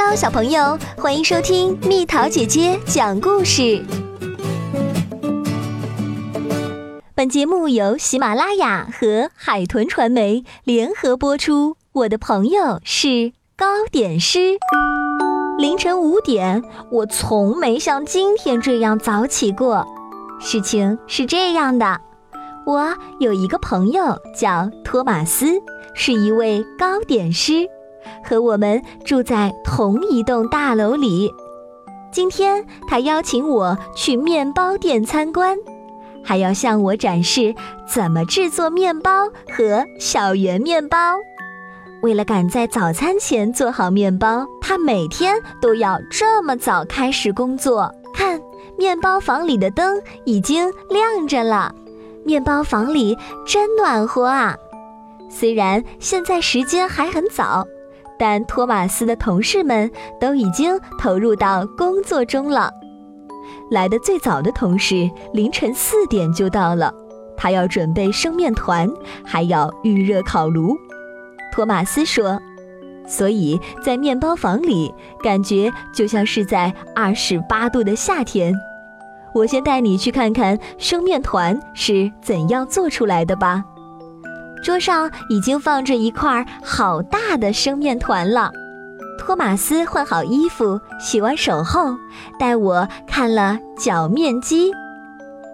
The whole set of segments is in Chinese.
Hello，小朋友，欢迎收听蜜桃姐姐讲故事。本节目由喜马拉雅和海豚传媒联合播出。我的朋友是糕点师。凌晨五点，我从没像今天这样早起过。事情是这样的，我有一个朋友叫托马斯，是一位糕点师。和我们住在同一栋大楼里。今天他邀请我去面包店参观，还要向我展示怎么制作面包和小圆面包。为了赶在早餐前做好面包，他每天都要这么早开始工作。看，面包房里的灯已经亮着了，面包房里真暖和啊！虽然现在时间还很早。但托马斯的同事们都已经投入到工作中了。来的最早的同事凌晨四点就到了，他要准备生面团，还要预热烤炉。托马斯说：“所以在面包房里，感觉就像是在二十八度的夏天。”我先带你去看看生面团是怎样做出来的吧。桌上已经放着一块好大的生面团了。托马斯换好衣服、洗完手后，带我看了搅面机。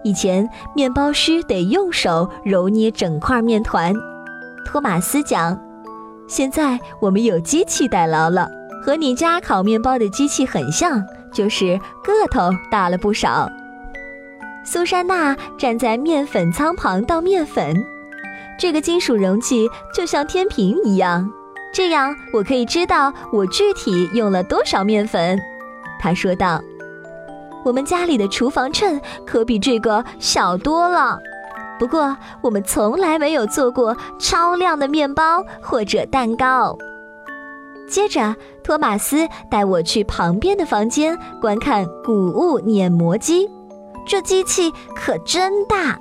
以前面包师得用手揉捏整块面团。托马斯讲，现在我们有机器代劳了，和你家烤面包的机器很像，就是个头大了不少。苏珊娜站在面粉仓旁倒面粉。这个金属容器就像天平一样，这样我可以知道我具体用了多少面粉。他说道：“我们家里的厨房秤可比这个小多了。不过我们从来没有做过超亮的面包或者蛋糕。”接着，托马斯带我去旁边的房间观看谷物碾磨机，这机器可真大。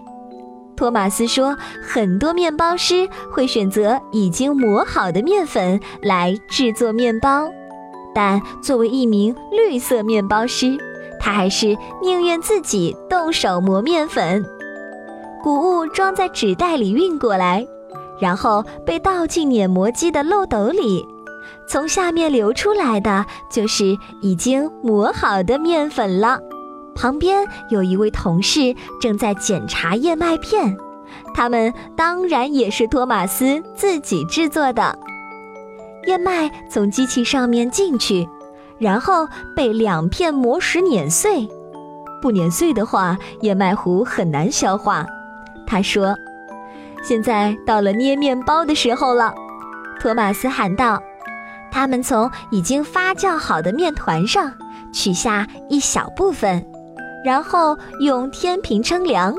托马斯说：“很多面包师会选择已经磨好的面粉来制作面包，但作为一名绿色面包师，他还是宁愿自己动手磨面粉。谷物装在纸袋里运过来，然后被倒进碾磨机的漏斗里，从下面流出来的就是已经磨好的面粉了。”旁边有一位同事正在检查燕麦片，他们当然也是托马斯自己制作的。燕麦从机器上面进去，然后被两片磨石碾碎。不碾碎的话，燕麦糊很难消化。他说：“现在到了捏面包的时候了。”托马斯喊道：“他们从已经发酵好的面团上取下一小部分。”然后用天平称量，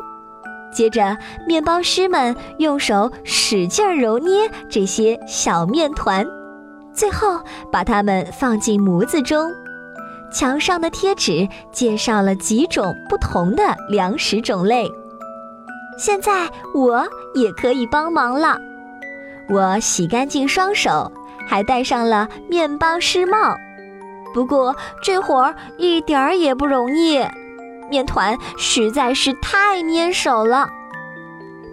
接着面包师们用手使劲揉捏这些小面团，最后把它们放进模子中。墙上的贴纸介绍了几种不同的粮食种类。现在我也可以帮忙了。我洗干净双手，还戴上了面包师帽。不过这活儿一点儿也不容易。面团实在是太粘手了，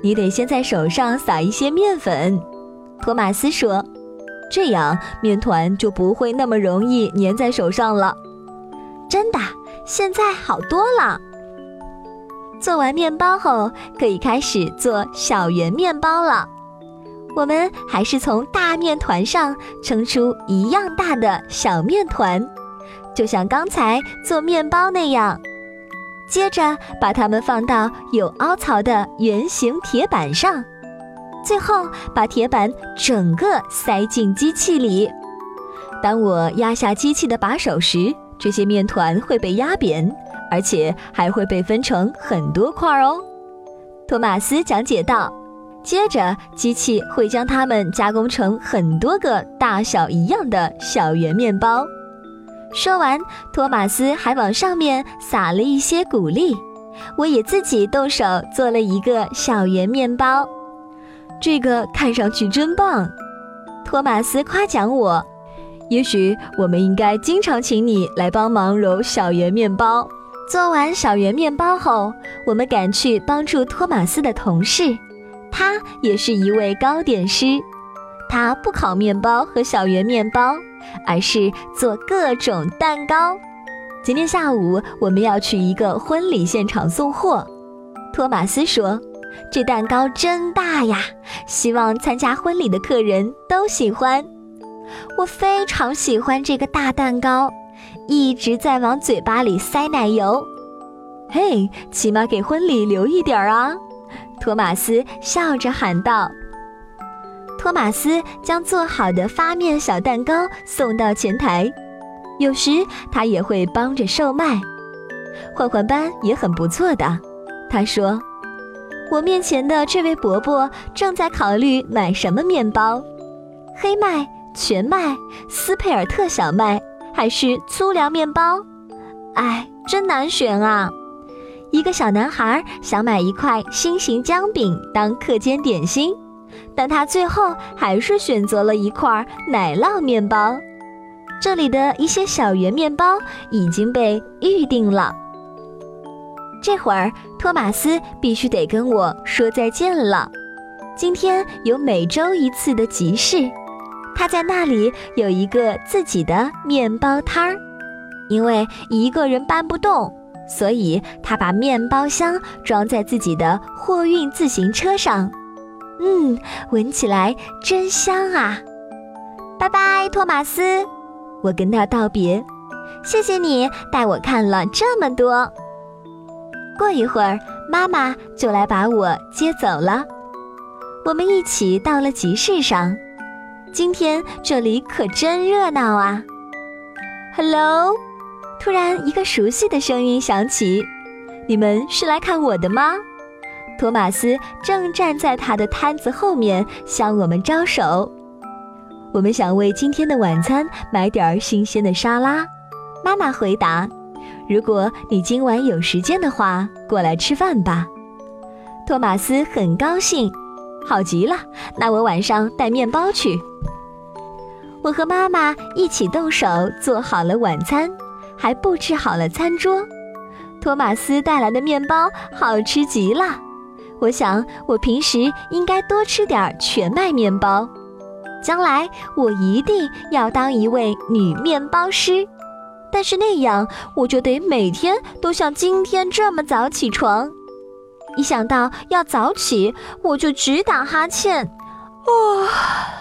你得先在手上撒一些面粉。托马斯说：“这样面团就不会那么容易粘在手上了。”真的，现在好多了。做完面包后，可以开始做小圆面包了。我们还是从大面团上称出一样大的小面团，就像刚才做面包那样。接着把它们放到有凹槽的圆形铁板上，最后把铁板整个塞进机器里。当我压下机器的把手时，这些面团会被压扁，而且还会被分成很多块哦。托马斯讲解道。接着，机器会将它们加工成很多个大小一样的小圆面包。说完，托马斯还往上面撒了一些谷粒。我也自己动手做了一个小圆面包，这个看上去真棒。托马斯夸奖我，也许我们应该经常请你来帮忙揉小圆面包。做完小圆面包后，我们赶去帮助托马斯的同事，他也是一位糕点师。他不烤面包和小圆面包，而是做各种蛋糕。今天下午我们要去一个婚礼现场送货。托马斯说：“这蛋糕真大呀，希望参加婚礼的客人都喜欢。”我非常喜欢这个大蛋糕，一直在往嘴巴里塞奶油。嘿，起码给婚礼留一点儿啊！托马斯笑着喊道。托马斯将做好的发面小蛋糕送到前台，有时他也会帮着售卖。换换班也很不错的，他说：“我面前的这位伯伯正在考虑买什么面包，黑麦、全麦、斯佩尔特小麦还是粗粮面包？哎，真难选啊！”一个小男孩想买一块心形姜饼当课间点心。但他最后还是选择了一块奶酪面包。这里的一些小圆面包已经被预定了。这会儿，托马斯必须得跟我说再见了。今天有每周一次的集市，他在那里有一个自己的面包摊儿。因为一个人搬不动，所以他把面包箱装在自己的货运自行车上。嗯，闻起来真香啊！拜拜，托马斯，我跟他道别。谢谢你带我看了这么多。过一会儿，妈妈就来把我接走了。我们一起到了集市上。今天这里可真热闹啊！Hello，突然一个熟悉的声音响起：“你们是来看我的吗？”托马斯正站在他的摊子后面向我们招手。我们想为今天的晚餐买点新鲜的沙拉。妈妈回答：“如果你今晚有时间的话，过来吃饭吧。”托马斯很高兴，好极了。那我晚上带面包去。我和妈妈一起动手做好了晚餐，还布置好了餐桌。托马斯带来的面包好吃极了。我想，我平时应该多吃点全麦面包。将来我一定要当一位女面包师，但是那样我就得每天都像今天这么早起床。一想到要早起，我就直打哈欠。哇！